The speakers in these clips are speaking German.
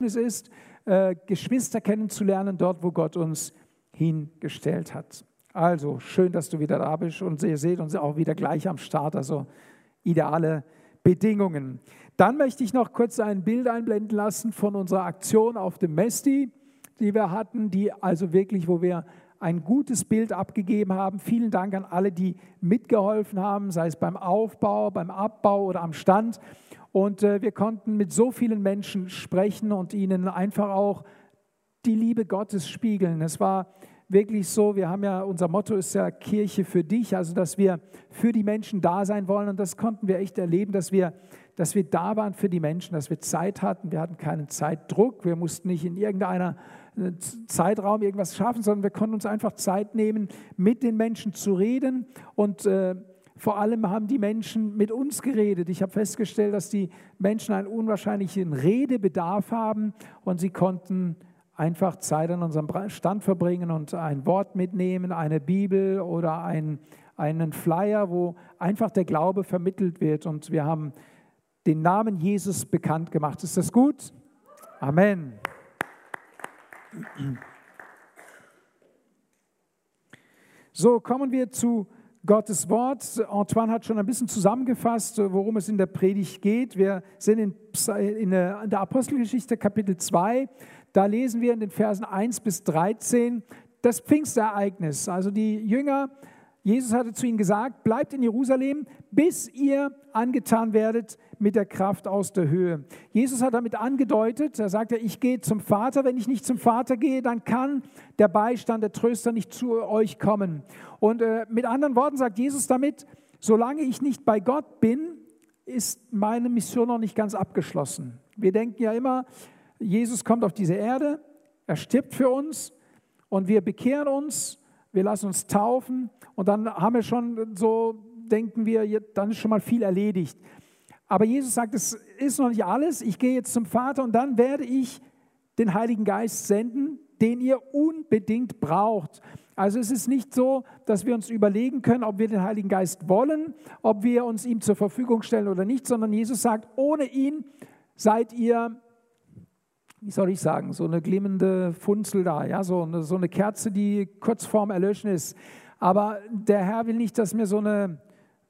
ist, äh, Geschwister kennenzulernen, dort, wo Gott uns hingestellt hat. Also schön, dass du wieder da bist und ihr seht uns auch wieder gleich am Start, also ideale Bedingungen. Dann möchte ich noch kurz ein Bild einblenden lassen von unserer Aktion auf dem Mesti, die wir hatten, die also wirklich, wo wir ein gutes Bild abgegeben haben. Vielen Dank an alle, die mitgeholfen haben, sei es beim Aufbau, beim Abbau oder am Stand. Und äh, wir konnten mit so vielen Menschen sprechen und ihnen einfach auch die Liebe Gottes spiegeln. Es war wirklich so, wir haben ja, unser Motto ist ja Kirche für dich, also dass wir für die Menschen da sein wollen. Und das konnten wir echt erleben, dass wir, dass wir da waren für die Menschen, dass wir Zeit hatten. Wir hatten keinen Zeitdruck, wir mussten nicht in irgendeiner Zeitraum irgendwas schaffen, sondern wir konnten uns einfach Zeit nehmen, mit den Menschen zu reden und äh, vor allem haben die Menschen mit uns geredet. Ich habe festgestellt, dass die Menschen einen unwahrscheinlichen Redebedarf haben und sie konnten einfach Zeit an unserem Stand verbringen und ein Wort mitnehmen, eine Bibel oder ein, einen Flyer, wo einfach der Glaube vermittelt wird. Und wir haben den Namen Jesus bekannt gemacht. Ist das gut? Amen. So, kommen wir zu Gottes Wort. Antoine hat schon ein bisschen zusammengefasst, worum es in der Predigt geht. Wir sind in, der Apostelgeschichte Kapitel 2. Da lesen wir in den Versen 1 bis 13 das Pfingstereignis. Also die Jünger Jesus hatte zu ihnen gesagt, bleibt in Jerusalem, bis ihr angetan werdet mit der Kraft aus der Höhe. Jesus hat damit angedeutet, er sagte, ich gehe zum Vater, wenn ich nicht zum Vater gehe, dann kann der Beistand, der Tröster nicht zu euch kommen. Und äh, mit anderen Worten sagt Jesus damit, solange ich nicht bei Gott bin, ist meine Mission noch nicht ganz abgeschlossen. Wir denken ja immer, Jesus kommt auf diese Erde, er stirbt für uns und wir bekehren uns wir lassen uns taufen und dann haben wir schon so, denken wir, dann ist schon mal viel erledigt. Aber Jesus sagt, es ist noch nicht alles. Ich gehe jetzt zum Vater und dann werde ich den Heiligen Geist senden, den ihr unbedingt braucht. Also es ist nicht so, dass wir uns überlegen können, ob wir den Heiligen Geist wollen, ob wir uns ihm zur Verfügung stellen oder nicht, sondern Jesus sagt, ohne ihn seid ihr wie soll ich sagen, so eine glimmende Funzel da, ja, so eine, so eine Kerze, die kurz vorm Erlöschen ist. Aber der Herr will nicht, dass wir so eine,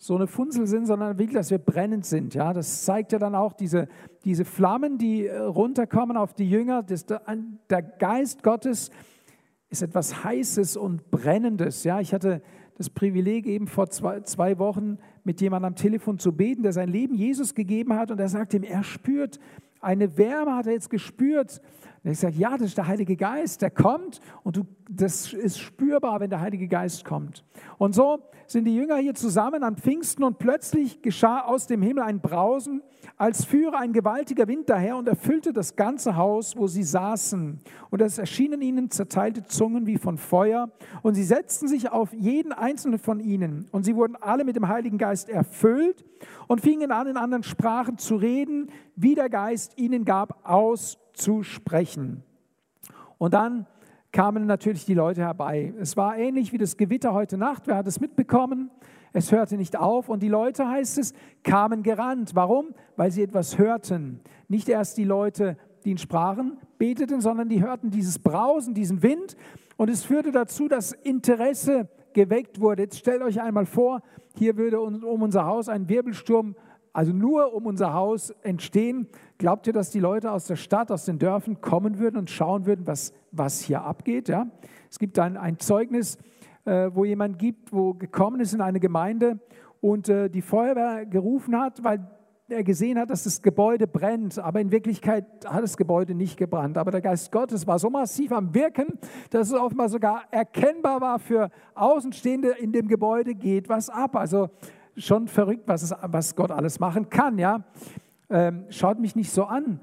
so eine Funzel sind, sondern will, dass wir brennend sind. Ja, das zeigt ja dann auch diese, diese Flammen, die äh, runterkommen auf die Jünger. Das, der Geist Gottes ist etwas Heißes und Brennendes. Ja, ich hatte das Privileg, eben vor zwei, zwei Wochen mit jemandem am Telefon zu beten, der sein Leben Jesus gegeben hat und er sagt ihm, er spürt, eine Wärme hat er jetzt gespürt. Und ich sage, ja, das ist der Heilige Geist, der kommt und du, das ist spürbar, wenn der Heilige Geist kommt. Und so sind die Jünger hier zusammen an Pfingsten und plötzlich geschah aus dem Himmel ein Brausen, als führe ein gewaltiger Wind daher und erfüllte das ganze Haus, wo sie saßen. Und es erschienen ihnen zerteilte Zungen wie von Feuer und sie setzten sich auf jeden einzelnen von ihnen. Und sie wurden alle mit dem Heiligen Geist erfüllt und fingen an, in anderen Sprachen zu reden, wie der Geist ihnen gab, auszusprechen. Und dann kamen natürlich die Leute herbei. Es war ähnlich wie das Gewitter heute Nacht. Wer hat es mitbekommen? Es hörte nicht auf und die Leute, heißt es, kamen gerannt. Warum? Weil sie etwas hörten. Nicht erst die Leute, die in Sprachen beteten, sondern die hörten dieses Brausen, diesen Wind und es führte dazu, dass Interesse geweckt wurde. Jetzt stellt euch einmal vor, hier würde um unser Haus ein Wirbelsturm, also nur um unser Haus entstehen. Glaubt ihr, dass die Leute aus der Stadt, aus den Dörfern kommen würden und schauen würden, was, was hier abgeht? Ja? Es gibt ein, ein Zeugnis, äh, wo jemand gibt, wo gekommen ist in eine Gemeinde und äh, die Feuerwehr gerufen hat, weil er gesehen hat, dass das Gebäude brennt, aber in Wirklichkeit hat das Gebäude nicht gebrannt. Aber der Geist Gottes war so massiv am Wirken, dass es offenbar sogar erkennbar war für Außenstehende, in dem Gebäude geht was ab. Also schon verrückt, was, es, was Gott alles machen kann. Ja? Ähm, schaut mich nicht so an.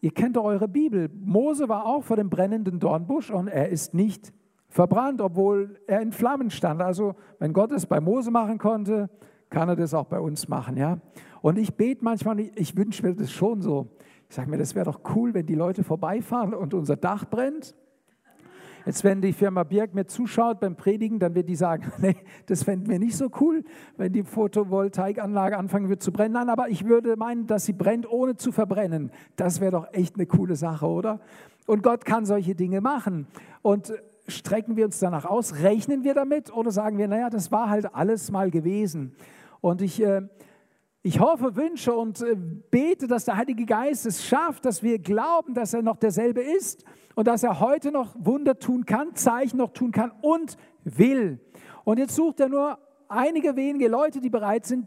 Ihr kennt doch eure Bibel. Mose war auch vor dem brennenden Dornbusch und er ist nicht verbrannt, obwohl er in Flammen stand. Also wenn Gott es bei Mose machen konnte, kann er das auch bei uns machen. Ja? Und ich bete manchmal, ich wünsche mir das schon so. Ich sage mir, das wäre doch cool, wenn die Leute vorbeifahren und unser Dach brennt. Jetzt, wenn die Firma Birk mir zuschaut beim Predigen, dann wird die sagen, nee, das fänden wir nicht so cool, wenn die Photovoltaikanlage anfangen wird zu brennen. Nein, aber ich würde meinen, dass sie brennt, ohne zu verbrennen. Das wäre doch echt eine coole Sache, oder? Und Gott kann solche Dinge machen. Und strecken wir uns danach aus? Rechnen wir damit? Oder sagen wir, naja, das war halt alles mal gewesen? Und ich... Äh, ich hoffe, wünsche und äh, bete, dass der Heilige Geist es schafft, dass wir glauben, dass er noch derselbe ist und dass er heute noch Wunder tun kann, Zeichen noch tun kann und will. Und jetzt sucht er nur einige wenige Leute, die bereit sind,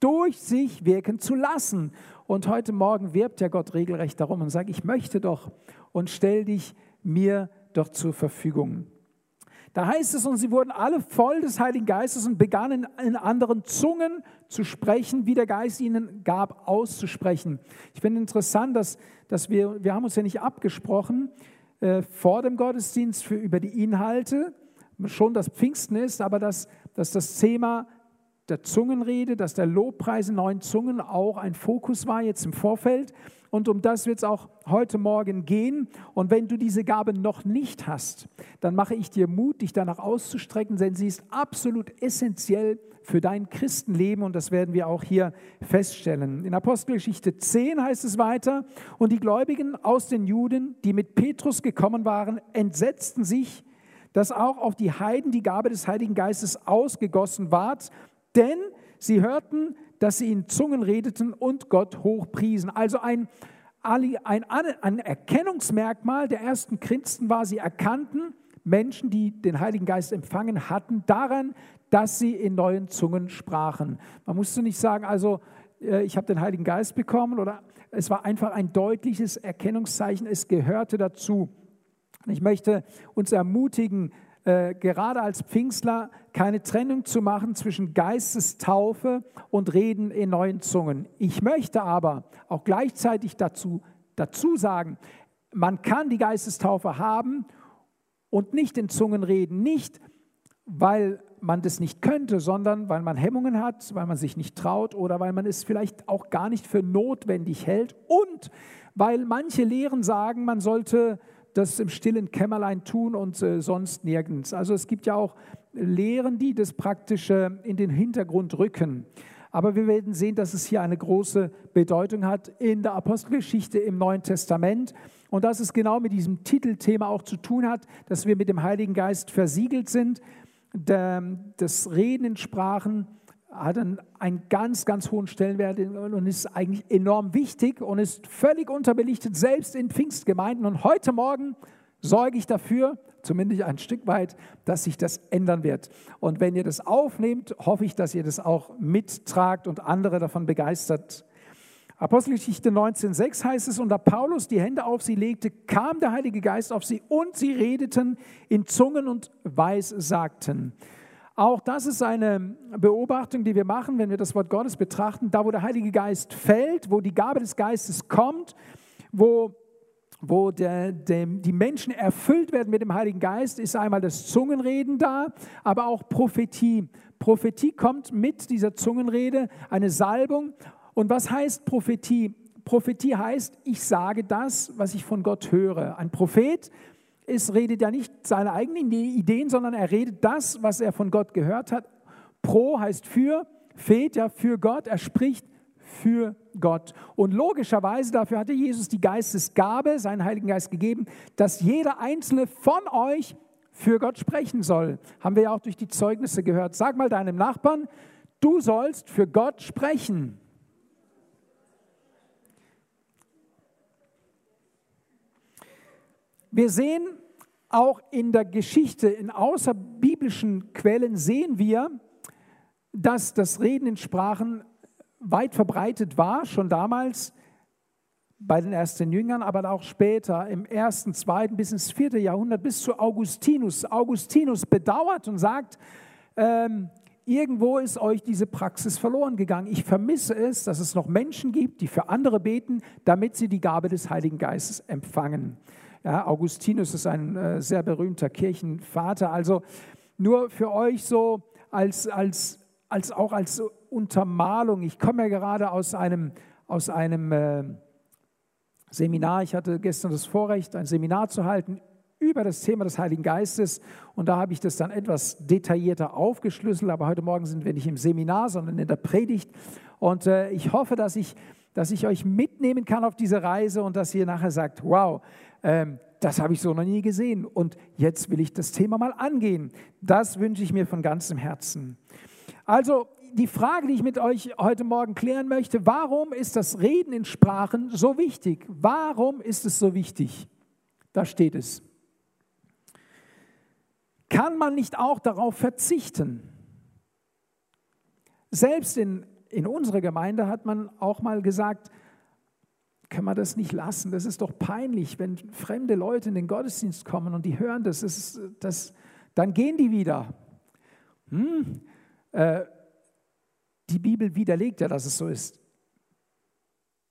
durch sich wirken zu lassen. Und heute Morgen wirbt ja Gott regelrecht darum und sagt, ich möchte doch und stell dich mir doch zur Verfügung. Da heißt es, und sie wurden alle voll des Heiligen Geistes und begannen in anderen Zungen zu sprechen, wie der Geist ihnen gab, auszusprechen. Ich finde interessant, dass, dass wir, wir haben uns ja nicht abgesprochen äh, vor dem Gottesdienst für, über die Inhalte, schon das Pfingsten ist, aber dass, dass das Thema der Zungenrede, dass der Lobpreis in neuen Zungen auch ein Fokus war jetzt im Vorfeld. Und um das wird es auch heute Morgen gehen. Und wenn du diese Gabe noch nicht hast, dann mache ich dir Mut, dich danach auszustrecken, denn sie ist absolut essentiell für dein Christenleben. Und das werden wir auch hier feststellen. In Apostelgeschichte 10 heißt es weiter, und die Gläubigen aus den Juden, die mit Petrus gekommen waren, entsetzten sich, dass auch auf die Heiden die Gabe des Heiligen Geistes ausgegossen ward, denn sie hörten, dass sie in Zungen redeten und Gott hochpriesen. Also ein, ein, ein Erkennungsmerkmal der ersten Christen war, sie erkannten Menschen, die den Heiligen Geist empfangen hatten, daran, dass sie in neuen Zungen sprachen. Man musste nicht sagen, also äh, ich habe den Heiligen Geist bekommen oder es war einfach ein deutliches Erkennungszeichen, es gehörte dazu. Ich möchte uns ermutigen, äh, gerade als Pfingstler keine Trennung zu machen zwischen Geistestaufe und Reden in neuen Zungen. Ich möchte aber auch gleichzeitig dazu, dazu sagen, man kann die Geistestaufe haben und nicht in Zungen reden, nicht weil man das nicht könnte, sondern weil man Hemmungen hat, weil man sich nicht traut oder weil man es vielleicht auch gar nicht für notwendig hält und weil manche Lehren sagen, man sollte das im stillen Kämmerlein tun und äh, sonst nirgends. Also es gibt ja auch Lehren, die das Praktische in den Hintergrund rücken. Aber wir werden sehen, dass es hier eine große Bedeutung hat in der Apostelgeschichte im Neuen Testament und dass es genau mit diesem Titelthema auch zu tun hat, dass wir mit dem Heiligen Geist versiegelt sind. Das Reden in Sprachen hat einen, einen ganz, ganz hohen Stellenwert und ist eigentlich enorm wichtig und ist völlig unterbelichtet, selbst in Pfingstgemeinden. Und heute Morgen sorge ich dafür, zumindest ein Stück weit, dass sich das ändern wird. Und wenn ihr das aufnehmt, hoffe ich, dass ihr das auch mittragt und andere davon begeistert. Apostelgeschichte 19,6 heißt es, und da Paulus die Hände auf sie legte, kam der Heilige Geist auf sie und sie redeten in Zungen und Weissagten. Auch das ist eine Beobachtung, die wir machen, wenn wir das Wort Gottes betrachten. Da, wo der Heilige Geist fällt, wo die Gabe des Geistes kommt, wo, wo der, der, die Menschen erfüllt werden mit dem Heiligen Geist, ist einmal das Zungenreden da, aber auch Prophetie. Prophetie kommt mit dieser Zungenrede, eine Salbung. Und was heißt Prophetie? Prophetie heißt, ich sage das, was ich von Gott höre. Ein Prophet ist, redet ja nicht seine eigenen Ideen, sondern er redet das, was er von Gott gehört hat. Pro heißt für, Fet ja für Gott, er spricht für Gott. Und logischerweise, dafür hatte Jesus die Geistesgabe, seinen Heiligen Geist gegeben, dass jeder einzelne von euch für Gott sprechen soll. Haben wir ja auch durch die Zeugnisse gehört. Sag mal deinem Nachbarn, du sollst für Gott sprechen. Wir sehen auch in der Geschichte, in außerbiblischen Quellen sehen wir, dass das Reden in Sprachen weit verbreitet war, schon damals bei den ersten Jüngern, aber auch später im ersten, zweiten bis ins vierte Jahrhundert, bis zu Augustinus. Augustinus bedauert und sagt, ähm, irgendwo ist euch diese Praxis verloren gegangen. Ich vermisse es, dass es noch Menschen gibt, die für andere beten, damit sie die Gabe des Heiligen Geistes empfangen. Ja, Augustinus ist ein äh, sehr berühmter Kirchenvater. Also nur für euch so als, als, als auch als Untermalung. Ich komme ja gerade aus einem, aus einem äh, Seminar. Ich hatte gestern das Vorrecht, ein Seminar zu halten über das Thema des Heiligen Geistes und da habe ich das dann etwas detaillierter aufgeschlüsselt, aber heute Morgen sind wir nicht im Seminar, sondern in der Predigt und äh, ich hoffe, dass ich, dass ich euch mitnehmen kann auf diese Reise und dass ihr nachher sagt, wow, ähm, das habe ich so noch nie gesehen und jetzt will ich das Thema mal angehen. Das wünsche ich mir von ganzem Herzen. Also die Frage, die ich mit euch heute Morgen klären möchte, warum ist das Reden in Sprachen so wichtig? Warum ist es so wichtig? Da steht es. Kann man nicht auch darauf verzichten? Selbst in, in unserer Gemeinde hat man auch mal gesagt, kann man das nicht lassen? Das ist doch peinlich, wenn fremde Leute in den Gottesdienst kommen und die hören das, das, ist, das dann gehen die wieder. Hm? Äh, die Bibel widerlegt ja, dass es so ist.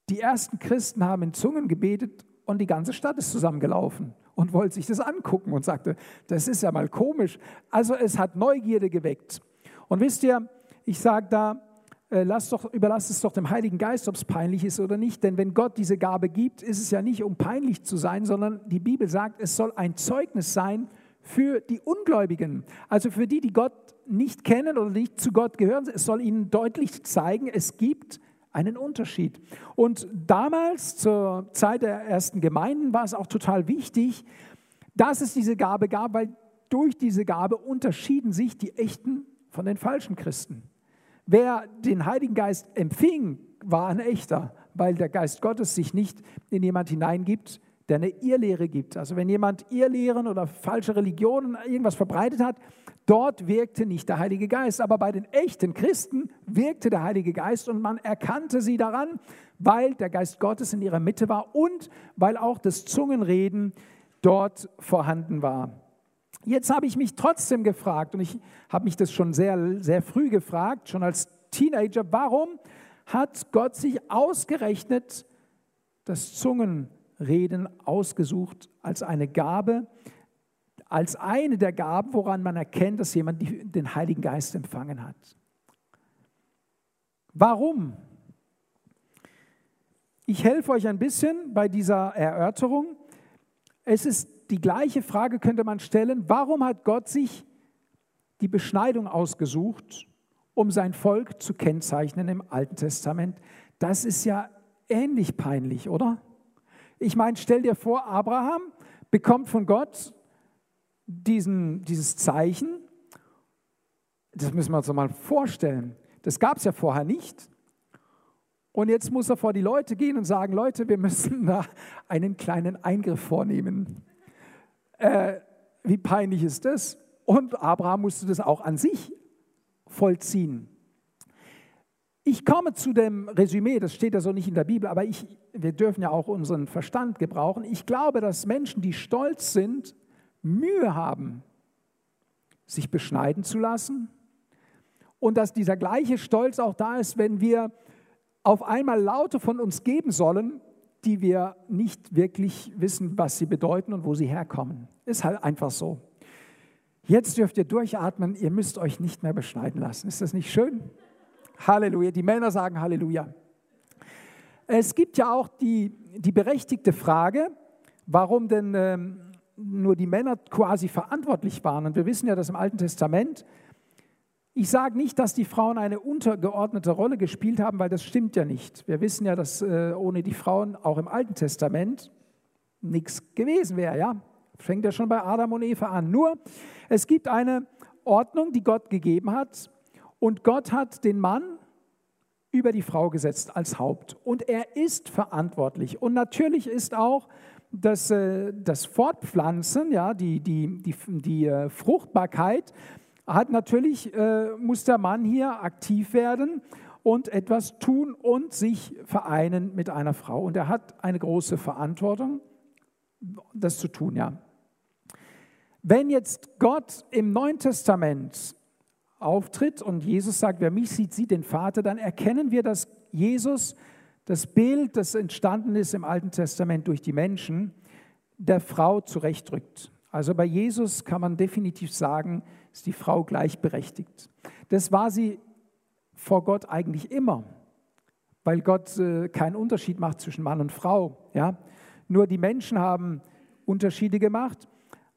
Die ersten Christen haben in Zungen gebetet und die ganze Stadt ist zusammengelaufen und wollte sich das angucken und sagte, das ist ja mal komisch. Also es hat Neugierde geweckt. Und wisst ihr, ich sage da, lass doch, überlass es doch dem Heiligen Geist, ob es peinlich ist oder nicht. Denn wenn Gott diese Gabe gibt, ist es ja nicht, um peinlich zu sein, sondern die Bibel sagt, es soll ein Zeugnis sein für die Ungläubigen. Also für die, die Gott nicht kennen oder nicht zu Gott gehören. Es soll ihnen deutlich zeigen, es gibt einen Unterschied. Und damals, zur Zeit der ersten Gemeinden, war es auch total wichtig, dass es diese Gabe gab, weil durch diese Gabe unterschieden sich die echten von den falschen Christen. Wer den Heiligen Geist empfing, war ein echter, weil der Geist Gottes sich nicht in jemand hineingibt, der eine Irrlehre gibt. Also wenn jemand Irrlehren oder falsche Religionen irgendwas verbreitet hat, dort wirkte nicht der Heilige Geist. Aber bei den echten Christen wirkte der Heilige Geist und man erkannte sie daran, weil der Geist Gottes in ihrer Mitte war und weil auch das Zungenreden dort vorhanden war. Jetzt habe ich mich trotzdem gefragt und ich habe mich das schon sehr, sehr früh gefragt, schon als Teenager, warum hat Gott sich ausgerechnet das Zungenreden Reden ausgesucht als eine Gabe, als eine der Gaben, woran man erkennt, dass jemand den Heiligen Geist empfangen hat. Warum? Ich helfe euch ein bisschen bei dieser Erörterung. Es ist die gleiche Frage, könnte man stellen, warum hat Gott sich die Beschneidung ausgesucht, um sein Volk zu kennzeichnen im Alten Testament? Das ist ja ähnlich peinlich, oder? Ich meine, stell dir vor, Abraham bekommt von Gott diesen, dieses Zeichen. Das müssen wir uns mal vorstellen. Das gab es ja vorher nicht. Und jetzt muss er vor die Leute gehen und sagen, Leute, wir müssen da einen kleinen Eingriff vornehmen. Äh, wie peinlich ist das? Und Abraham musste das auch an sich vollziehen. Ich komme zu dem Resümee, das steht ja so nicht in der Bibel, aber ich, wir dürfen ja auch unseren Verstand gebrauchen. Ich glaube, dass Menschen, die stolz sind, Mühe haben, sich beschneiden zu lassen und dass dieser gleiche Stolz auch da ist, wenn wir auf einmal Laute von uns geben sollen, die wir nicht wirklich wissen, was sie bedeuten und wo sie herkommen. Ist halt einfach so. Jetzt dürft ihr durchatmen, ihr müsst euch nicht mehr beschneiden lassen. Ist das nicht schön? Halleluja. Die Männer sagen Halleluja. Es gibt ja auch die, die berechtigte Frage, warum denn ähm, nur die Männer quasi verantwortlich waren. Und wir wissen ja, dass im Alten Testament, ich sage nicht, dass die Frauen eine untergeordnete Rolle gespielt haben, weil das stimmt ja nicht. Wir wissen ja, dass äh, ohne die Frauen auch im Alten Testament nichts gewesen wäre. Ja? Fängt ja schon bei Adam und Eva an. Nur, es gibt eine Ordnung, die Gott gegeben hat, und Gott hat den Mann über die Frau gesetzt als Haupt. Und er ist verantwortlich. Und natürlich ist auch das, äh, das Fortpflanzen, ja, die, die, die, die äh, Fruchtbarkeit, hat natürlich, äh, muss der Mann hier aktiv werden und etwas tun und sich vereinen mit einer Frau. Und er hat eine große Verantwortung, das zu tun, ja. Wenn jetzt Gott im Neuen Testament auftritt und Jesus sagt, wer mich sieht, sieht den Vater, dann erkennen wir, dass Jesus das Bild, das entstanden ist im Alten Testament durch die Menschen, der Frau zurechtrückt. Also bei Jesus kann man definitiv sagen, ist die Frau gleichberechtigt. Das war sie vor Gott eigentlich immer, weil Gott äh, keinen Unterschied macht zwischen Mann und Frau. Ja? Nur die Menschen haben Unterschiede gemacht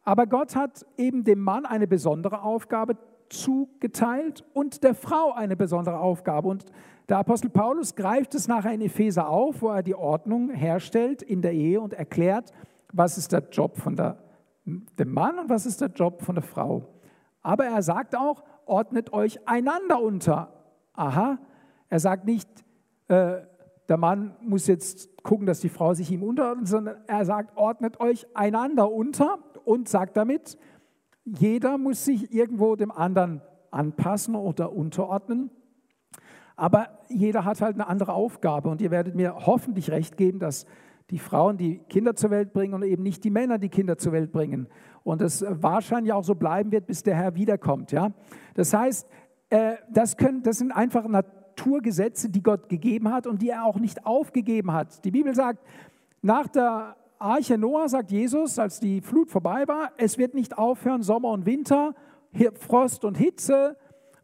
Aber Gott hat eben dem Mann eine besondere Aufgabe zugeteilt und der Frau eine besondere Aufgabe. Und der Apostel Paulus greift es nachher in Epheser auf, wo er die Ordnung herstellt in der Ehe und erklärt, was ist der Job von der, dem Mann und was ist der Job von der Frau. Aber er sagt auch, ordnet euch einander unter. Aha, er sagt nicht, äh, der Mann muss jetzt gucken, dass die Frau sich ihm unterordnet, sondern er sagt, ordnet euch einander unter und sagt damit, jeder muss sich irgendwo dem anderen anpassen oder unterordnen. Aber jeder hat halt eine andere Aufgabe und ihr werdet mir hoffentlich recht geben, dass die Frauen die Kinder zur Welt bringen und eben nicht die Männer die Kinder zur Welt bringen. Und das wahrscheinlich auch so bleiben wird, bis der Herr wiederkommt. Ja? Das heißt, äh, das, können, das sind einfach Naturgesetze, die Gott gegeben hat und die er auch nicht aufgegeben hat. Die Bibel sagt, nach der Arche Noah sagt Jesus, als die Flut vorbei war, es wird nicht aufhören, Sommer und Winter, Frost und Hitze,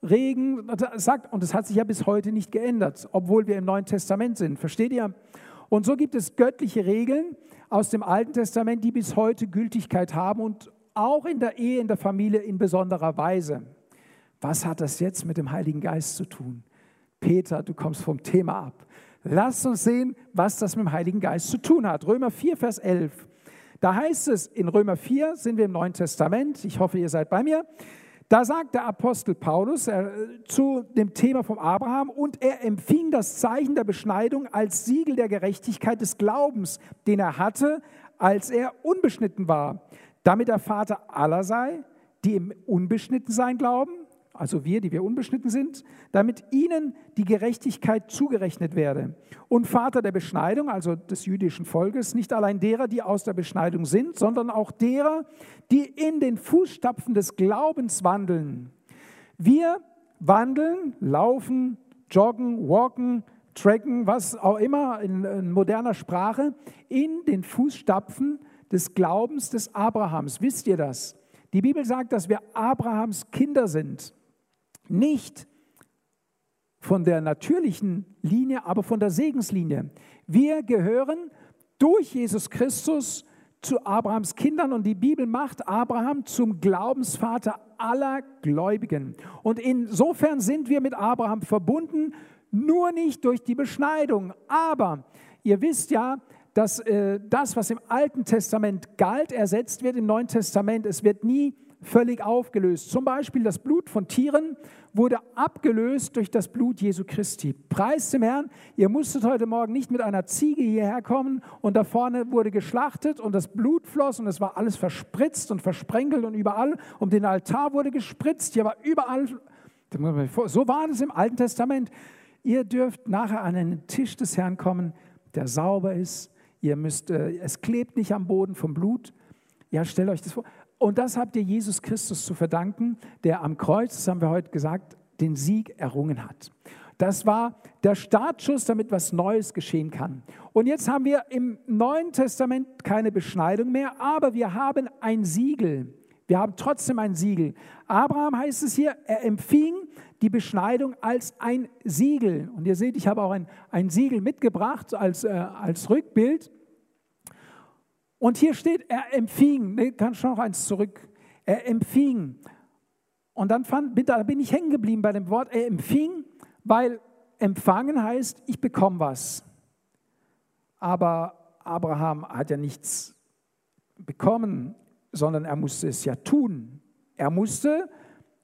Regen, sagt, und es hat sich ja bis heute nicht geändert, obwohl wir im Neuen Testament sind. Versteht ihr? Und so gibt es göttliche Regeln aus dem Alten Testament, die bis heute Gültigkeit haben und auch in der Ehe, in der Familie in besonderer Weise. Was hat das jetzt mit dem Heiligen Geist zu tun? Peter, du kommst vom Thema ab. Lass uns sehen, was das mit dem Heiligen Geist zu tun hat. Römer 4, Vers 11. Da heißt es, in Römer 4 sind wir im Neuen Testament, ich hoffe, ihr seid bei mir, da sagt der Apostel Paulus äh, zu dem Thema vom Abraham, und er empfing das Zeichen der Beschneidung als Siegel der Gerechtigkeit des Glaubens, den er hatte, als er unbeschnitten war, damit er Vater aller sei, die im Unbeschnittensein glauben, also wir, die wir unbeschnitten sind, damit ihnen die Gerechtigkeit zugerechnet werde. Und Vater der Beschneidung, also des jüdischen Volkes, nicht allein derer, die aus der Beschneidung sind, sondern auch derer, die in den Fußstapfen des Glaubens wandeln. Wir wandeln, laufen, joggen, walken, tracken, was auch immer in, in moderner Sprache, in den Fußstapfen des Glaubens des Abrahams. Wisst ihr das? Die Bibel sagt, dass wir Abrahams Kinder sind. Nicht von der natürlichen Linie, aber von der Segenslinie. Wir gehören durch Jesus Christus zu Abrahams Kindern und die Bibel macht Abraham zum Glaubensvater aller Gläubigen. Und insofern sind wir mit Abraham verbunden, nur nicht durch die Beschneidung. Aber ihr wisst ja, dass äh, das, was im Alten Testament galt, ersetzt wird im Neuen Testament. Es wird nie völlig aufgelöst. Zum Beispiel das Blut von Tieren wurde abgelöst durch das Blut Jesu Christi. Preis dem Herrn, ihr musstet heute Morgen nicht mit einer Ziege hierher kommen und da vorne wurde geschlachtet und das Blut floss und es war alles verspritzt und versprenkelt und überall um den Altar wurde gespritzt. Hier war überall, so war es im Alten Testament. Ihr dürft nachher an den Tisch des Herrn kommen, der sauber ist. Ihr müsst, äh, es klebt nicht am Boden vom Blut. Ja, stellt euch das vor. Und das habt ihr Jesus Christus zu verdanken, der am Kreuz, das haben wir heute gesagt, den Sieg errungen hat. Das war der Startschuss, damit was Neues geschehen kann. Und jetzt haben wir im Neuen Testament keine Beschneidung mehr, aber wir haben ein Siegel. Wir haben trotzdem ein Siegel. Abraham heißt es hier, er empfing die Beschneidung als ein Siegel. Und ihr seht, ich habe auch ein, ein Siegel mitgebracht als, äh, als Rückbild. Und hier steht, er empfing, ne, kann schon noch eins zurück, er empfing. Und dann fand, da bin ich hängen geblieben bei dem Wort, er empfing, weil empfangen heißt, ich bekomme was. Aber Abraham hat ja nichts bekommen, sondern er musste es ja tun. Er musste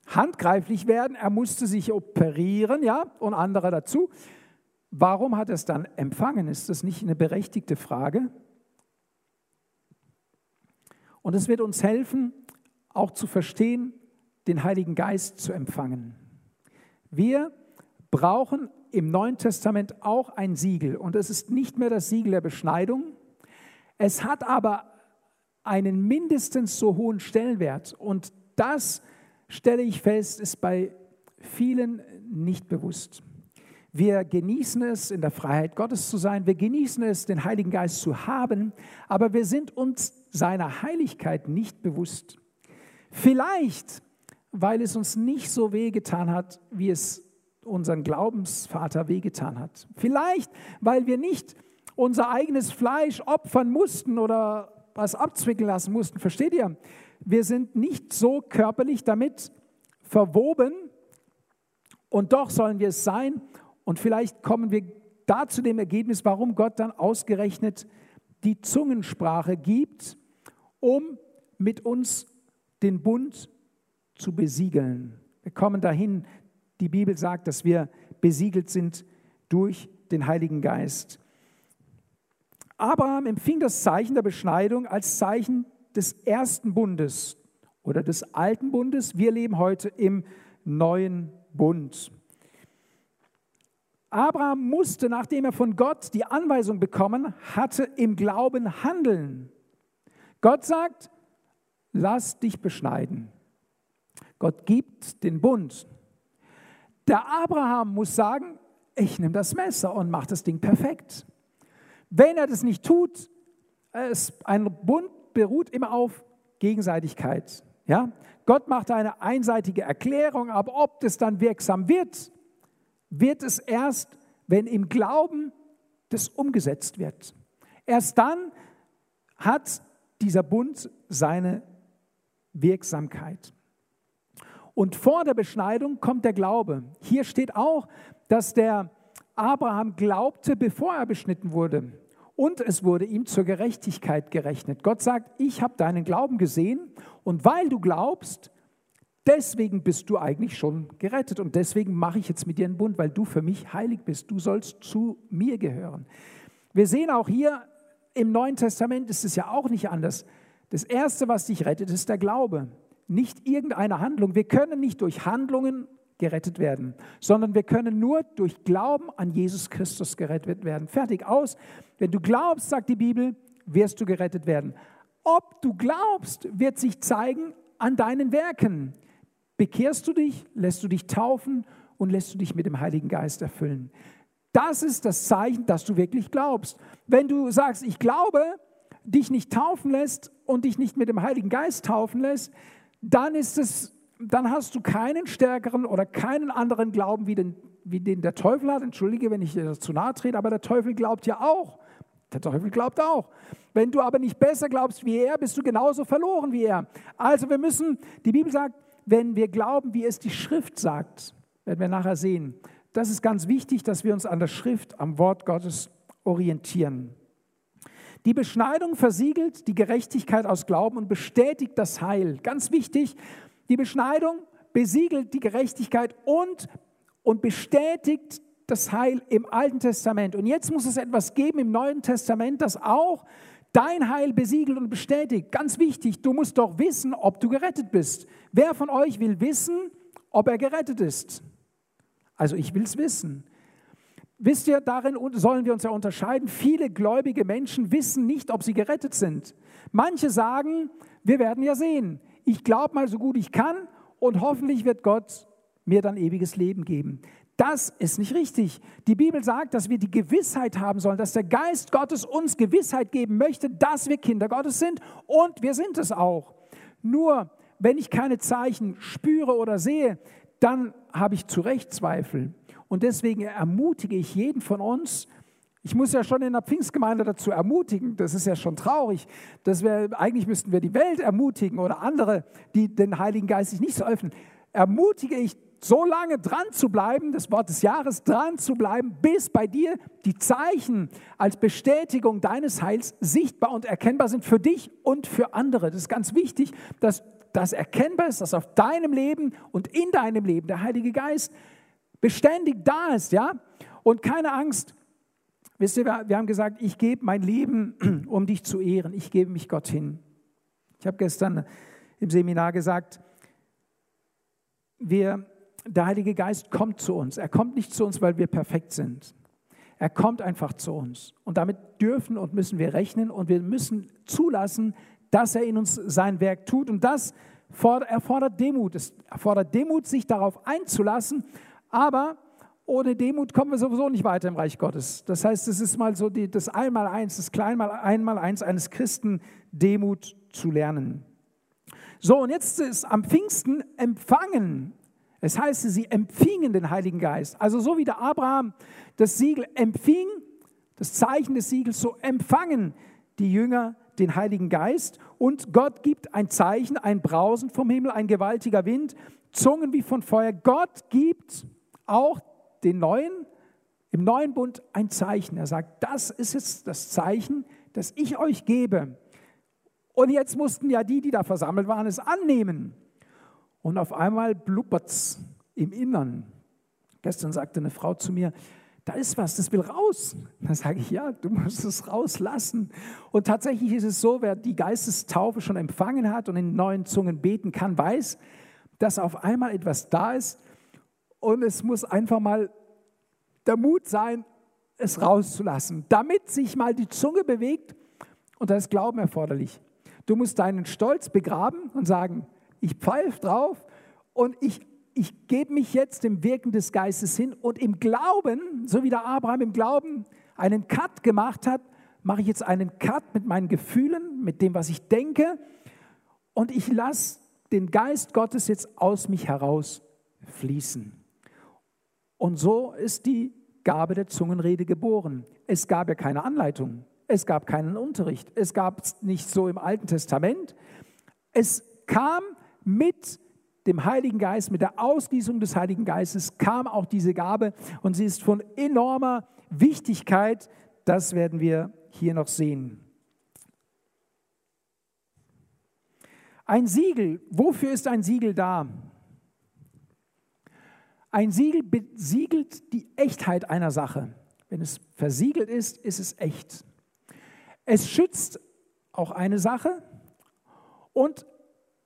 handgreiflich werden, er musste sich operieren, ja, und andere dazu. Warum hat er es dann empfangen? Ist das nicht eine berechtigte Frage? Und es wird uns helfen, auch zu verstehen, den Heiligen Geist zu empfangen. Wir brauchen im Neuen Testament auch ein Siegel und es ist nicht mehr das Siegel der Beschneidung. Es hat aber einen mindestens so hohen Stellenwert und das stelle ich fest, ist bei vielen nicht bewusst. Wir genießen es, in der Freiheit Gottes zu sein. Wir genießen es, den Heiligen Geist zu haben. Aber wir sind uns seiner Heiligkeit nicht bewusst. Vielleicht, weil es uns nicht so wehgetan hat, wie es unseren Glaubensvater wehgetan hat. Vielleicht, weil wir nicht unser eigenes Fleisch opfern mussten oder was abzwickeln lassen mussten. Versteht ihr? wir sind nicht so körperlich damit verwoben und doch sollen wir es sein. Und vielleicht kommen wir da zu dem Ergebnis, warum Gott dann ausgerechnet die Zungensprache gibt, um mit uns den Bund zu besiegeln. Wir kommen dahin, die Bibel sagt, dass wir besiegelt sind durch den Heiligen Geist. Abraham empfing das Zeichen der Beschneidung als Zeichen des ersten Bundes oder des alten Bundes. Wir leben heute im neuen Bund. Abraham musste, nachdem er von Gott die Anweisung bekommen hatte, im Glauben handeln. Gott sagt, lass dich beschneiden. Gott gibt den Bund. Der Abraham muss sagen, ich nehme das Messer und mache das Ding perfekt. Wenn er das nicht tut, es, ein Bund beruht immer auf Gegenseitigkeit. Ja? Gott macht eine einseitige Erklärung, aber ob das dann wirksam wird, wird es erst, wenn im Glauben das umgesetzt wird. Erst dann hat dieser Bund seine Wirksamkeit. Und vor der Beschneidung kommt der Glaube. Hier steht auch, dass der Abraham glaubte, bevor er beschnitten wurde. Und es wurde ihm zur Gerechtigkeit gerechnet. Gott sagt, ich habe deinen Glauben gesehen und weil du glaubst, deswegen bist du eigentlich schon gerettet und deswegen mache ich jetzt mit dir einen Bund, weil du für mich heilig bist. Du sollst zu mir gehören. Wir sehen auch hier im Neuen Testament ist es ja auch nicht anders. Das Erste, was dich rettet, ist der Glaube, nicht irgendeine Handlung. Wir können nicht durch Handlungen gerettet werden, sondern wir können nur durch Glauben an Jesus Christus gerettet werden. Fertig aus. Wenn du glaubst, sagt die Bibel, wirst du gerettet werden. Ob du glaubst, wird sich zeigen an deinen Werken. Bekehrst du dich, lässt du dich taufen und lässt du dich mit dem Heiligen Geist erfüllen. Das ist das Zeichen, dass du wirklich glaubst. Wenn du sagst, ich glaube, dich nicht taufen lässt und dich nicht mit dem Heiligen Geist taufen lässt, dann ist es dann hast du keinen stärkeren oder keinen anderen Glauben, wie den, wie den der Teufel hat. Entschuldige, wenn ich dir zu nahe trete, aber der Teufel glaubt ja auch. Der Teufel glaubt auch. Wenn du aber nicht besser glaubst wie er, bist du genauso verloren wie er. Also wir müssen, die Bibel sagt, wenn wir glauben, wie es die Schrift sagt, werden wir nachher sehen. Das ist ganz wichtig, dass wir uns an der Schrift, am Wort Gottes orientieren. Die Beschneidung versiegelt die Gerechtigkeit aus Glauben und bestätigt das Heil. Ganz wichtig, die Beschneidung besiegelt die Gerechtigkeit und, und bestätigt das Heil im Alten Testament. Und jetzt muss es etwas geben im Neuen Testament, das auch dein Heil besiegelt und bestätigt. Ganz wichtig, du musst doch wissen, ob du gerettet bist. Wer von euch will wissen, ob er gerettet ist? Also ich will es wissen. Wisst ihr, darin sollen wir uns ja unterscheiden. Viele gläubige Menschen wissen nicht, ob sie gerettet sind. Manche sagen, wir werden ja sehen ich glaube mal so gut ich kann und hoffentlich wird Gott mir dann ewiges Leben geben. Das ist nicht richtig. Die Bibel sagt, dass wir die Gewissheit haben sollen, dass der Geist Gottes uns Gewissheit geben möchte, dass wir Kinder Gottes sind und wir sind es auch. Nur wenn ich keine Zeichen spüre oder sehe, dann habe ich zu Recht Zweifel. Und deswegen ermutige ich jeden von uns, ich muss ja schon in der Pfingstgemeinde dazu ermutigen, das ist ja schon traurig, dass wir, eigentlich müssten wir die Welt ermutigen oder andere, die den Heiligen Geist sich nicht so öffnen. Ermutige ich, so lange dran zu bleiben, das Wort des Jahres dran zu bleiben, bis bei dir die Zeichen als Bestätigung deines Heils sichtbar und erkennbar sind für dich und für andere. Das ist ganz wichtig, dass das erkennbar ist, dass auf deinem Leben und in deinem Leben der Heilige Geist beständig da ist, ja? Und keine Angst, Wisst ihr, wir haben gesagt, ich gebe mein Leben, um dich zu ehren. Ich gebe mich Gott hin. Ich habe gestern im Seminar gesagt, wir, der Heilige Geist kommt zu uns. Er kommt nicht zu uns, weil wir perfekt sind. Er kommt einfach zu uns. Und damit dürfen und müssen wir rechnen und wir müssen zulassen, dass er in uns sein Werk tut. Und das erfordert Demut. Es erfordert Demut, sich darauf einzulassen. Aber ohne Demut kommen wir sowieso nicht weiter im Reich Gottes. Das heißt, es ist mal so die, das Einmaleins, das Kleinmaleins eines Christen, Demut zu lernen. So, und jetzt ist am Pfingsten empfangen. Es heißt, sie empfingen den Heiligen Geist. Also so wie der Abraham das Siegel empfing, das Zeichen des Siegels, so empfangen die Jünger den Heiligen Geist und Gott gibt ein Zeichen, ein Brausen vom Himmel, ein gewaltiger Wind, Zungen wie von Feuer. Gott gibt auch den neuen, im neuen Bund ein Zeichen. Er sagt, das ist jetzt das Zeichen, das ich euch gebe. Und jetzt mussten ja die, die da versammelt waren, es annehmen. Und auf einmal blubbert es im Innern. Gestern sagte eine Frau zu mir, da ist was, das will raus. Da sage ich, ja, du musst es rauslassen. Und tatsächlich ist es so, wer die Geistestaufe schon empfangen hat und in neuen Zungen beten kann, weiß, dass auf einmal etwas da ist und es muss einfach mal der Mut sein, es rauszulassen, damit sich mal die Zunge bewegt und da ist Glauben erforderlich. Du musst deinen Stolz begraben und sagen, ich pfeife drauf und ich ich gebe mich jetzt dem Wirken des Geistes hin und im Glauben, so wie der Abraham im Glauben einen Cut gemacht hat, mache ich jetzt einen Cut mit meinen Gefühlen, mit dem, was ich denke und ich lasse den Geist Gottes jetzt aus mich heraus fließen. Und so ist die Gabe der Zungenrede geboren. Es gab ja keine Anleitung, es gab keinen Unterricht, es gab es nicht so im Alten Testament. Es kam mit dem Heiligen Geist, mit der Ausgießung des Heiligen Geistes kam auch diese Gabe und sie ist von enormer Wichtigkeit. Das werden wir hier noch sehen. Ein Siegel, wofür ist ein Siegel da? Ein Siegel besiegelt die Echtheit einer Sache. Wenn es versiegelt ist, ist es echt. Es schützt auch eine Sache und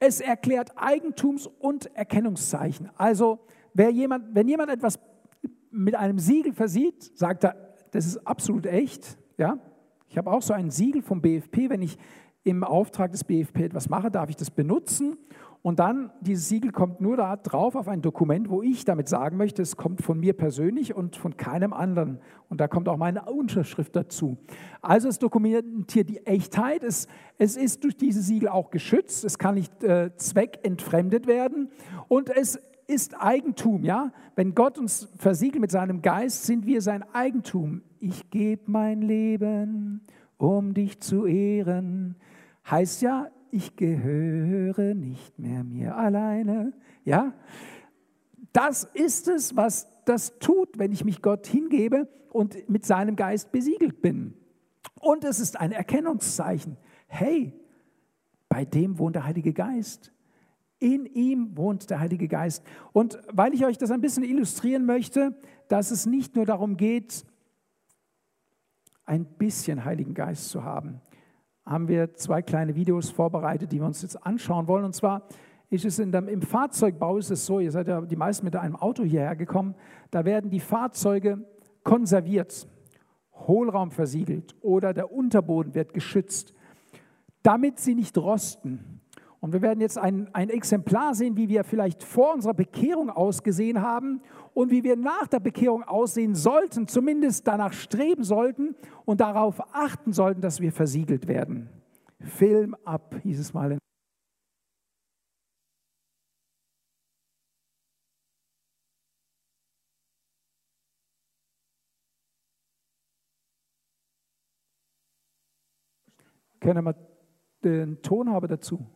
es erklärt Eigentums- und Erkennungszeichen. Also wer jemand, wenn jemand etwas mit einem Siegel versieht, sagt er, das ist absolut echt. Ja? Ich habe auch so ein Siegel vom BFP. Wenn ich im Auftrag des BFP etwas mache, darf ich das benutzen. Und dann, dieses Siegel kommt nur da drauf auf ein Dokument, wo ich damit sagen möchte, es kommt von mir persönlich und von keinem anderen. Und da kommt auch meine Unterschrift dazu. Also es dokumentiert die Echtheit. Es, es ist durch dieses Siegel auch geschützt. Es kann nicht äh, zweckentfremdet werden. Und es ist Eigentum, ja? Wenn Gott uns versiegelt mit seinem Geist, sind wir sein Eigentum. Ich gebe mein Leben, um dich zu ehren. Heißt ja, ich gehöre nicht mehr mir alleine. Ja, das ist es, was das tut, wenn ich mich Gott hingebe und mit seinem Geist besiegelt bin. Und es ist ein Erkennungszeichen. Hey, bei dem wohnt der Heilige Geist. In ihm wohnt der Heilige Geist. Und weil ich euch das ein bisschen illustrieren möchte, dass es nicht nur darum geht, ein bisschen Heiligen Geist zu haben, haben wir zwei kleine Videos vorbereitet, die wir uns jetzt anschauen wollen. Und zwar ist es dem, im Fahrzeugbau ist es so, ihr seid ja die meisten mit einem Auto hierher gekommen, da werden die Fahrzeuge konserviert, Hohlraum versiegelt oder der Unterboden wird geschützt, damit sie nicht rosten. Und wir werden jetzt ein, ein Exemplar sehen, wie wir vielleicht vor unserer Bekehrung ausgesehen haben und wie wir nach der Bekehrung aussehen sollten, zumindest danach streben sollten und darauf achten sollten, dass wir versiegelt werden. Film ab, hieß es mal in Können wir den Ton haben dazu?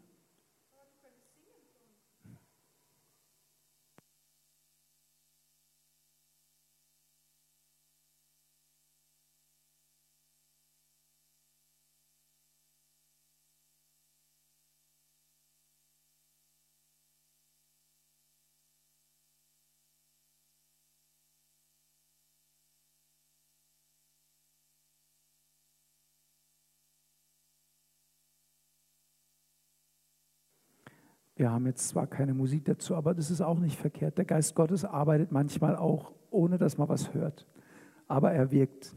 Wir haben jetzt zwar keine Musik dazu, aber das ist auch nicht verkehrt. Der Geist Gottes arbeitet manchmal auch, ohne dass man was hört. Aber er wirkt.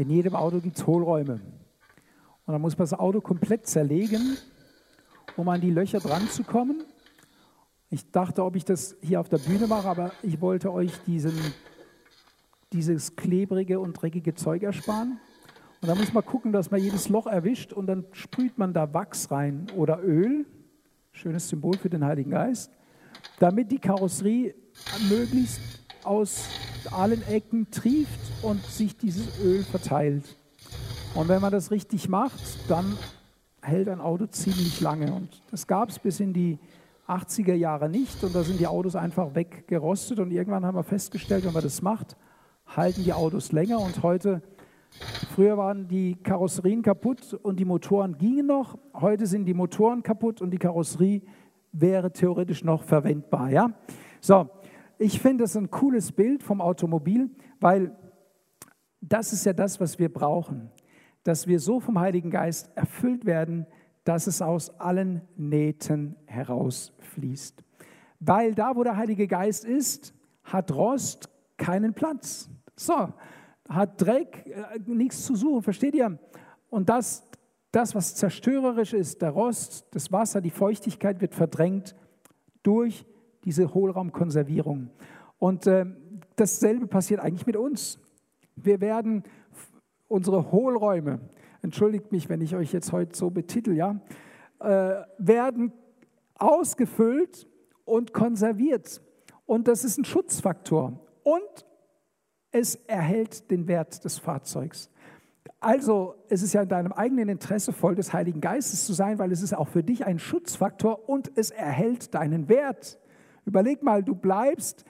In jedem Auto gibt es Hohlräume. Und dann muss man das Auto komplett zerlegen, um an die Löcher dran zu kommen. Ich dachte, ob ich das hier auf der Bühne mache, aber ich wollte euch diesen, dieses klebrige und dreckige Zeug ersparen. Und da muss man gucken, dass man jedes Loch erwischt und dann sprüht man da Wachs rein oder Öl. Schönes Symbol für den Heiligen Geist. Damit die Karosserie möglichst aus allen Ecken trieft und sich dieses Öl verteilt. Und wenn man das richtig macht, dann hält ein Auto ziemlich lange. Und das gab es bis in die 80er Jahre nicht. Und da sind die Autos einfach weggerostet. Und irgendwann haben wir festgestellt, wenn man das macht, halten die Autos länger. Und heute Früher waren die Karosserien kaputt und die Motoren gingen noch. Heute sind die Motoren kaputt und die Karosserie wäre theoretisch noch verwendbar. Ja? So, ich finde das ein cooles Bild vom Automobil, weil das ist ja das, was wir brauchen. Dass wir so vom Heiligen Geist erfüllt werden, dass es aus allen Nähten herausfließt. Weil da, wo der Heilige Geist ist, hat Rost keinen Platz. So, hat Dreck äh, nichts zu suchen, versteht ihr? Und das, das, was zerstörerisch ist, der Rost, das Wasser, die Feuchtigkeit wird verdrängt durch diese Hohlraumkonservierung. Und äh, dasselbe passiert eigentlich mit uns. Wir werden unsere Hohlräume, entschuldigt mich, wenn ich euch jetzt heute so betitel, ja, äh, werden ausgefüllt und konserviert. Und das ist ein Schutzfaktor. Und es erhält den Wert des Fahrzeugs. Also es ist ja in deinem eigenen Interesse, voll des Heiligen Geistes zu sein, weil es ist auch für dich ein Schutzfaktor und es erhält deinen Wert. Überleg mal, du bleibst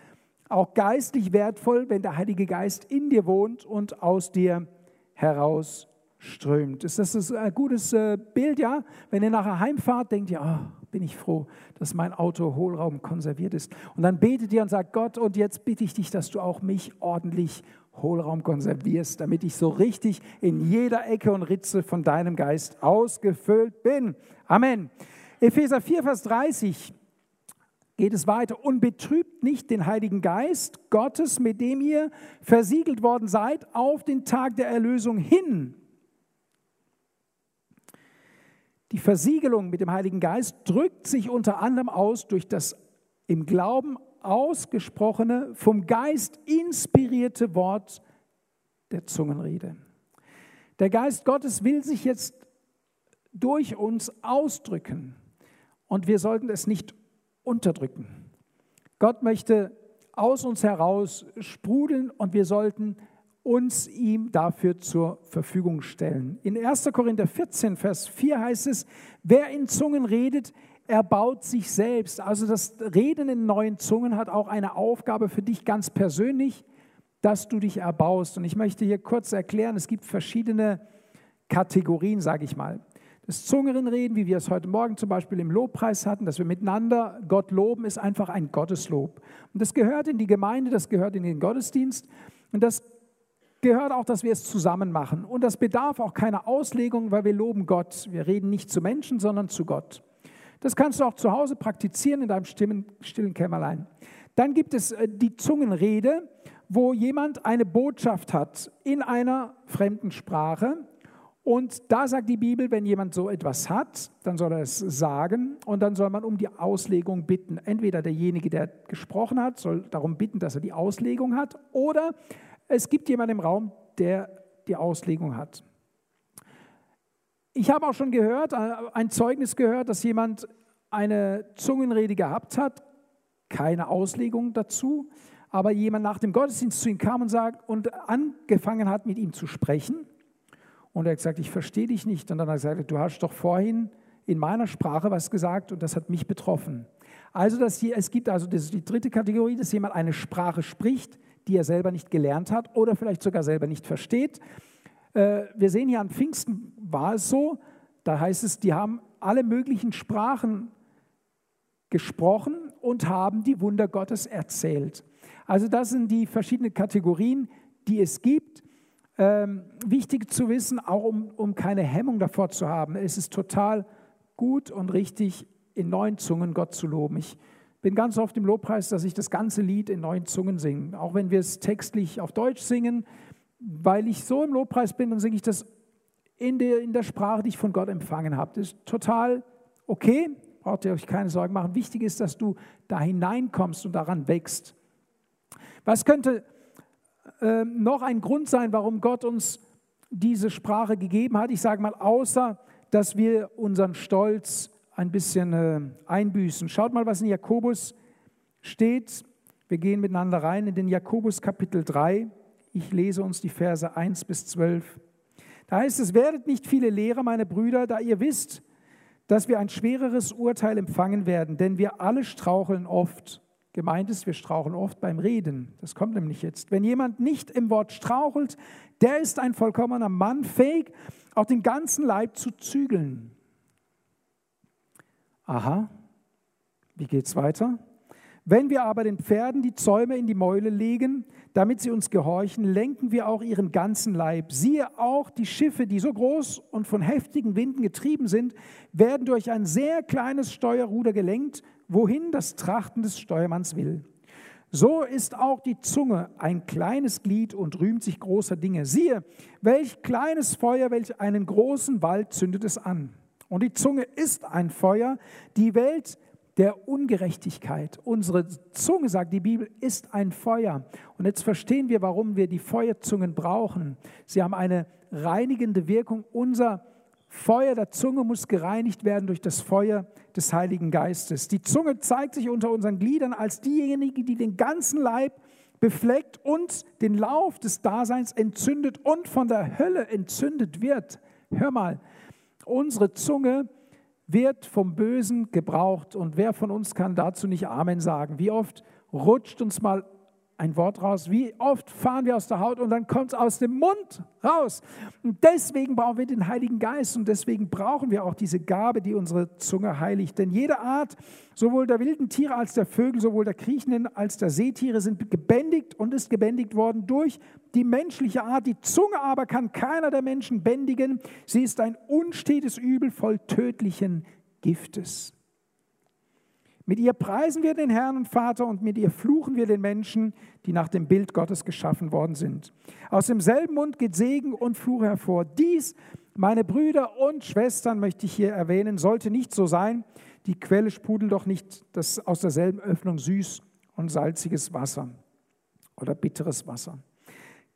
auch geistlich wertvoll, wenn der Heilige Geist in dir wohnt und aus dir herausströmt. Ist das ein gutes äh, Bild, ja? Wenn ihr nachher heimfahrt, denkt ihr, oh, bin ich froh, dass mein Auto Hohlraum konserviert ist. Und dann betet ihr und sagt, Gott, und jetzt bitte ich dich, dass du auch mich ordentlich Hohlraum konservierst, damit ich so richtig in jeder Ecke und Ritze von deinem Geist ausgefüllt bin. Amen. Epheser 4, Vers 30 geht es weiter. Und betrübt nicht den Heiligen Geist Gottes, mit dem ihr versiegelt worden seid, auf den Tag der Erlösung hin. Die Versiegelung mit dem Heiligen Geist drückt sich unter anderem aus durch das im Glauben ausgesprochene, vom Geist inspirierte Wort der Zungenrede. Der Geist Gottes will sich jetzt durch uns ausdrücken und wir sollten es nicht unterdrücken. Gott möchte aus uns heraus sprudeln und wir sollten uns ihm dafür zur Verfügung stellen. In 1. Korinther 14, Vers 4 heißt es, wer in Zungen redet, erbaut sich selbst. Also das Reden in neuen Zungen hat auch eine Aufgabe für dich ganz persönlich, dass du dich erbaust. Und ich möchte hier kurz erklären, es gibt verschiedene Kategorien, sage ich mal. Das Zungenreden, wie wir es heute Morgen zum Beispiel im Lobpreis hatten, dass wir miteinander Gott loben, ist einfach ein Gotteslob. Und das gehört in die Gemeinde, das gehört in den Gottesdienst. Und das gehört auch, dass wir es zusammen machen. Und das bedarf auch keiner Auslegung, weil wir loben Gott. Wir reden nicht zu Menschen, sondern zu Gott. Das kannst du auch zu Hause praktizieren in deinem stillen, Kämmerlein. Dann gibt es äh, die Zungenrede, wo jemand eine Botschaft hat in einer fremden Sprache. Und da sagt die Bibel, wenn jemand so etwas hat, dann soll er es sagen und dann soll man um die Auslegung bitten. Entweder derjenige, der gesprochen hat, soll darum bitten, dass er die Auslegung hat, oder es gibt jemanden im Raum, der die Auslegung hat. Ich habe auch schon gehört, äh, ein Zeugnis gehört, dass jemand eine Zungenrede gehabt hat, keine Auslegung dazu, aber jemand nach dem Gottesdienst zu ihm kam und sagt und angefangen hat, mit ihm zu sprechen. Und er hat gesagt, ich verstehe dich nicht. Und dann hat er gesagt, du hast doch vorhin in meiner Sprache was gesagt und das hat mich betroffen. Also das hier, es gibt also das die dritte Kategorie, dass jemand eine Sprache spricht, die er selber nicht gelernt hat oder vielleicht sogar selber nicht versteht. Äh, wir sehen hier an Pfingsten war es so, da heißt es, die haben alle möglichen Sprachen gesprochen und haben die Wunder Gottes erzählt. Also das sind die verschiedenen Kategorien, die es gibt. Ähm, wichtig zu wissen, auch um, um keine Hemmung davor zu haben. Es ist total gut und richtig, in neuen Zungen Gott zu loben. Ich bin ganz oft im Lobpreis, dass ich das ganze Lied in neuen Zungen singe. Auch wenn wir es textlich auf Deutsch singen, weil ich so im Lobpreis bin, dann singe ich das in der, in der Sprache, die ich von Gott empfangen habe. Das ist total okay, braucht ihr euch keine Sorgen machen. Wichtig ist, dass du da hineinkommst und daran wächst. Was könnte äh, noch ein Grund sein, warum Gott uns diese Sprache gegeben hat? Ich sage mal, außer dass wir unseren Stolz ein bisschen äh, einbüßen. Schaut mal, was in Jakobus steht. Wir gehen miteinander rein in den Jakobus Kapitel 3. Ich lese uns die Verse 1 bis 12. Da heißt es, werdet nicht viele Lehrer, meine Brüder, da ihr wisst, dass wir ein schwereres Urteil empfangen werden, denn wir alle straucheln oft. Gemeint ist, wir straucheln oft beim Reden. Das kommt nämlich jetzt. Wenn jemand nicht im Wort strauchelt, der ist ein vollkommener Mann, fähig, auch den ganzen Leib zu zügeln. Aha, wie geht's weiter? Wenn wir aber den Pferden die Zäume in die Mäule legen, damit sie uns gehorchen, lenken wir auch ihren ganzen Leib. Siehe auch, die Schiffe, die so groß und von heftigen Winden getrieben sind, werden durch ein sehr kleines Steuerruder gelenkt, wohin das Trachten des Steuermanns will. So ist auch die Zunge ein kleines Glied und rühmt sich großer Dinge. Siehe, welch kleines Feuer, welch einen großen Wald zündet es an. Und die Zunge ist ein Feuer, die Welt der Ungerechtigkeit. Unsere Zunge, sagt die Bibel, ist ein Feuer. Und jetzt verstehen wir, warum wir die Feuerzungen brauchen. Sie haben eine reinigende Wirkung. Unser Feuer der Zunge muss gereinigt werden durch das Feuer des Heiligen Geistes. Die Zunge zeigt sich unter unseren Gliedern als diejenige, die den ganzen Leib befleckt und den Lauf des Daseins entzündet und von der Hölle entzündet wird. Hör mal, unsere Zunge wird vom Bösen gebraucht. Und wer von uns kann dazu nicht Amen sagen? Wie oft rutscht uns mal ein Wort raus. Wie oft fahren wir aus der Haut und dann kommt es aus dem Mund raus. Und deswegen brauchen wir den Heiligen Geist und deswegen brauchen wir auch diese Gabe, die unsere Zunge heiligt. Denn jede Art, sowohl der wilden Tiere als der Vögel, sowohl der Kriechenden als der Seetiere sind gebändigt und ist gebändigt worden durch die menschliche Art. Die Zunge aber kann keiner der Menschen bändigen. Sie ist ein unstetes Übel voll tödlichen Giftes. Mit ihr preisen wir den Herrn und Vater und mit ihr fluchen wir den Menschen, die nach dem Bild Gottes geschaffen worden sind. Aus demselben Mund geht Segen und Fluch hervor. Dies, meine Brüder und Schwestern, möchte ich hier erwähnen, sollte nicht so sein. Die Quelle sprudelt doch nicht das aus derselben Öffnung süß und salziges Wasser oder bitteres Wasser.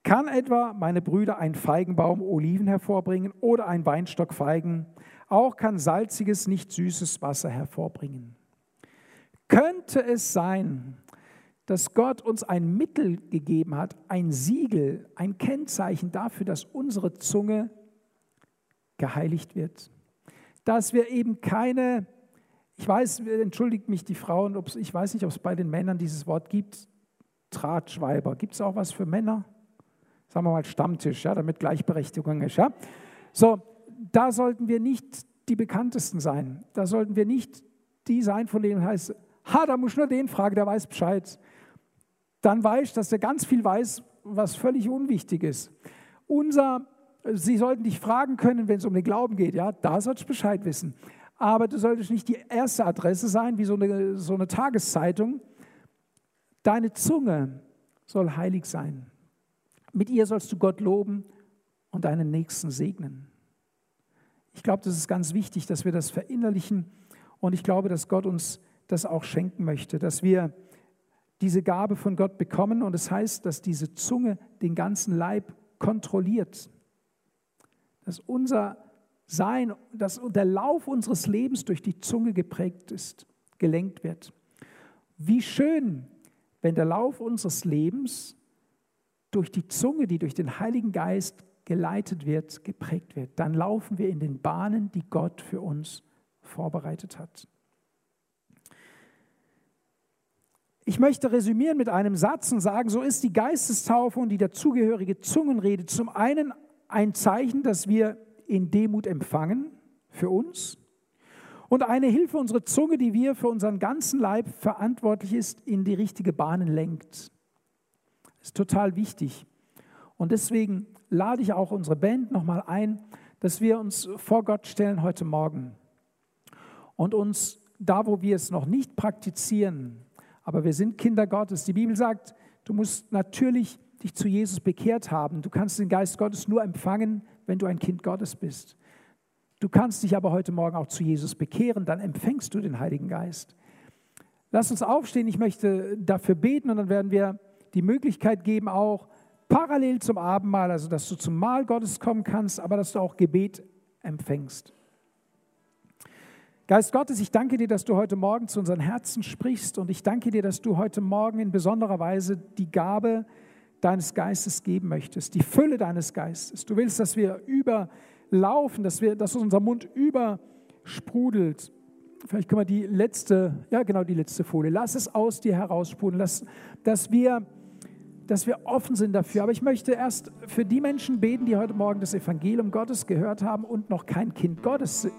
Kann etwa, meine Brüder, ein Feigenbaum Oliven hervorbringen oder ein Weinstock Feigen? Auch kann salziges, nicht süßes Wasser hervorbringen. Könnte es sein, dass Gott uns ein Mittel gegeben hat, ein Siegel, ein Kennzeichen dafür, dass unsere Zunge geheiligt wird? Dass wir eben keine, ich weiß, entschuldigt mich die Frauen, ich weiß nicht, ob es bei den Männern dieses Wort gibt, Drahtschweiber. Gibt es auch was für Männer? Sagen wir mal Stammtisch, ja, damit Gleichberechtigung ist. Ja? So, da sollten wir nicht die bekanntesten sein. Da sollten wir nicht die sein, von denen heißt, Ha, da muss ich nur den fragen, der weiß Bescheid. Dann weiß ich, dass er ganz viel weiß, was völlig unwichtig ist. Unser, Sie sollten dich fragen können, wenn es um den Glauben geht, ja, da solltest du Bescheid wissen. Aber du solltest nicht die erste Adresse sein, wie so eine, so eine Tageszeitung. Deine Zunge soll heilig sein. Mit ihr sollst du Gott loben und deinen Nächsten segnen. Ich glaube, das ist ganz wichtig, dass wir das verinnerlichen. Und ich glaube, dass Gott uns das auch schenken möchte, dass wir diese Gabe von Gott bekommen und es das heißt, dass diese Zunge den ganzen Leib kontrolliert, dass unser Sein, dass der Lauf unseres Lebens durch die Zunge geprägt ist, gelenkt wird. Wie schön, wenn der Lauf unseres Lebens durch die Zunge, die durch den Heiligen Geist geleitet wird, geprägt wird. Dann laufen wir in den Bahnen, die Gott für uns vorbereitet hat. Ich möchte resümieren mit einem Satz und sagen, so ist die Geistestaufe und die dazugehörige Zungenrede zum einen ein Zeichen, dass wir in Demut empfangen für uns und eine Hilfe, unsere Zunge, die wir für unseren ganzen Leib verantwortlich ist, in die richtige Bahnen lenkt. Das ist total wichtig. Und deswegen lade ich auch unsere Band nochmal ein, dass wir uns vor Gott stellen heute Morgen und uns da, wo wir es noch nicht praktizieren, aber wir sind Kinder Gottes. Die Bibel sagt, du musst natürlich dich zu Jesus bekehrt haben. Du kannst den Geist Gottes nur empfangen, wenn du ein Kind Gottes bist. Du kannst dich aber heute Morgen auch zu Jesus bekehren, dann empfängst du den Heiligen Geist. Lass uns aufstehen, ich möchte dafür beten und dann werden wir die Möglichkeit geben, auch parallel zum Abendmahl, also dass du zum Mahl Gottes kommen kannst, aber dass du auch Gebet empfängst. Geist Gottes, ich danke dir, dass du heute Morgen zu unseren Herzen sprichst und ich danke dir, dass du heute Morgen in besonderer Weise die Gabe deines Geistes geben möchtest, die Fülle deines Geistes. Du willst, dass wir überlaufen, dass, wir, dass unser Mund übersprudelt. Vielleicht können wir die letzte, ja genau die letzte Folie, lass es aus dir heraussprudeln, lass, dass wir dass wir offen sind dafür. Aber ich möchte erst für die Menschen beten, die heute Morgen das Evangelium Gottes gehört haben und noch kein Kind Gottes sind,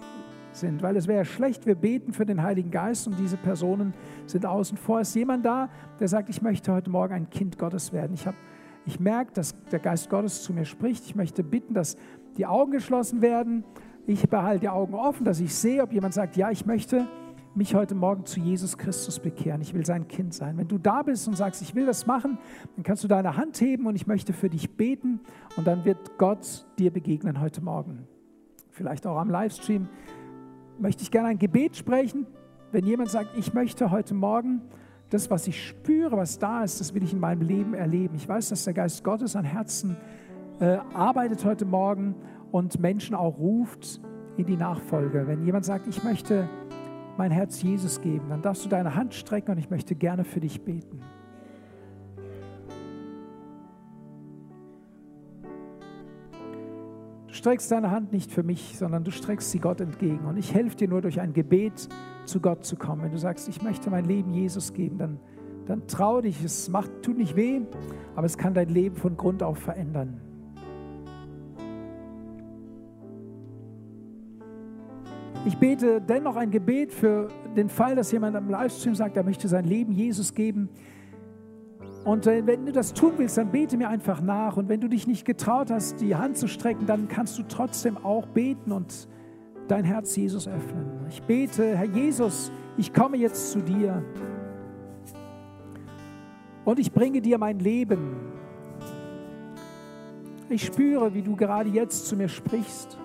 weil es wäre schlecht, wir beten für den Heiligen Geist und diese Personen sind außen vor. Ist jemand da, der sagt, ich möchte heute Morgen ein Kind Gottes werden? Ich, hab, ich merke, dass der Geist Gottes zu mir spricht. Ich möchte bitten, dass die Augen geschlossen werden. Ich behalte die Augen offen, dass ich sehe, ob jemand sagt, ja, ich möchte mich heute Morgen zu Jesus Christus bekehren. Ich will sein Kind sein. Wenn du da bist und sagst, ich will das machen, dann kannst du deine Hand heben und ich möchte für dich beten und dann wird Gott dir begegnen heute Morgen. Vielleicht auch am Livestream möchte ich gerne ein Gebet sprechen. Wenn jemand sagt, ich möchte heute Morgen das, was ich spüre, was da ist, das will ich in meinem Leben erleben. Ich weiß, dass der Geist Gottes an Herzen äh, arbeitet heute Morgen und Menschen auch ruft in die Nachfolge. Wenn jemand sagt, ich möchte mein Herz Jesus geben, dann darfst du deine Hand strecken und ich möchte gerne für dich beten. Streckst deine Hand nicht für mich, sondern du streckst sie Gott entgegen. Und ich helfe dir nur durch ein Gebet zu Gott zu kommen. Wenn du sagst, ich möchte mein Leben Jesus geben, dann, dann trau dich. Es macht, tut nicht weh, aber es kann dein Leben von Grund auf verändern. Ich bete dennoch ein Gebet für den Fall, dass jemand am Livestream sagt, er möchte sein Leben Jesus geben. Und äh, wenn du das tun willst, dann bete mir einfach nach. Und wenn du dich nicht getraut hast, die Hand zu strecken, dann kannst du trotzdem auch beten und dein Herz Jesus öffnen. Ich bete, Herr Jesus, ich komme jetzt zu dir. Und ich bringe dir mein Leben. Ich spüre, wie du gerade jetzt zu mir sprichst.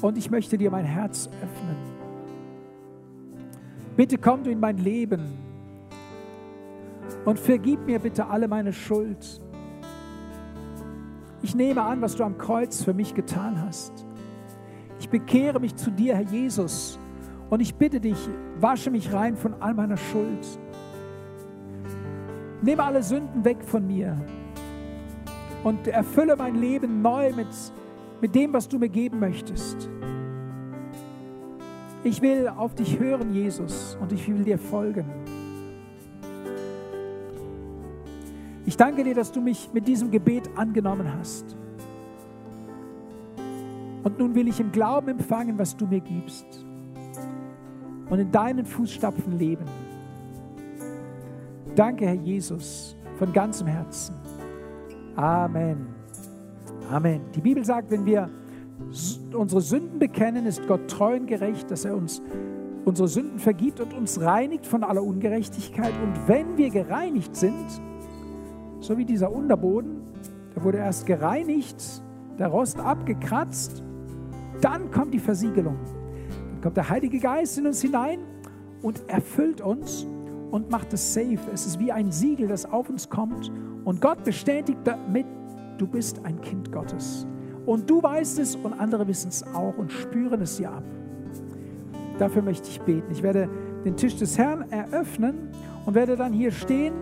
Und ich möchte dir mein Herz öffnen. Bitte komm du in mein Leben und vergib mir bitte alle meine Schuld. Ich nehme an, was du am Kreuz für mich getan hast. Ich bekehre mich zu dir, Herr Jesus, und ich bitte dich, wasche mich rein von all meiner Schuld. Nehme alle Sünden weg von mir und erfülle mein Leben neu mit mit dem, was du mir geben möchtest. Ich will auf dich hören, Jesus, und ich will dir folgen. Ich danke dir, dass du mich mit diesem Gebet angenommen hast. Und nun will ich im Glauben empfangen, was du mir gibst. Und in deinen Fußstapfen leben. Danke, Herr Jesus, von ganzem Herzen. Amen. Amen. Die Bibel sagt, wenn wir unsere Sünden bekennen, ist Gott treu und gerecht, dass er uns unsere Sünden vergibt und uns reinigt von aller Ungerechtigkeit. Und wenn wir gereinigt sind, so wie dieser Unterboden, da wurde erst gereinigt, der Rost abgekratzt, dann kommt die Versiegelung. Dann kommt der Heilige Geist in uns hinein und erfüllt uns und macht es safe. Es ist wie ein Siegel, das auf uns kommt. Und Gott bestätigt damit du bist ein Kind Gottes. Und du weißt es und andere wissen es auch und spüren es dir ab. Dafür möchte ich beten. Ich werde den Tisch des Herrn eröffnen und werde dann hier stehen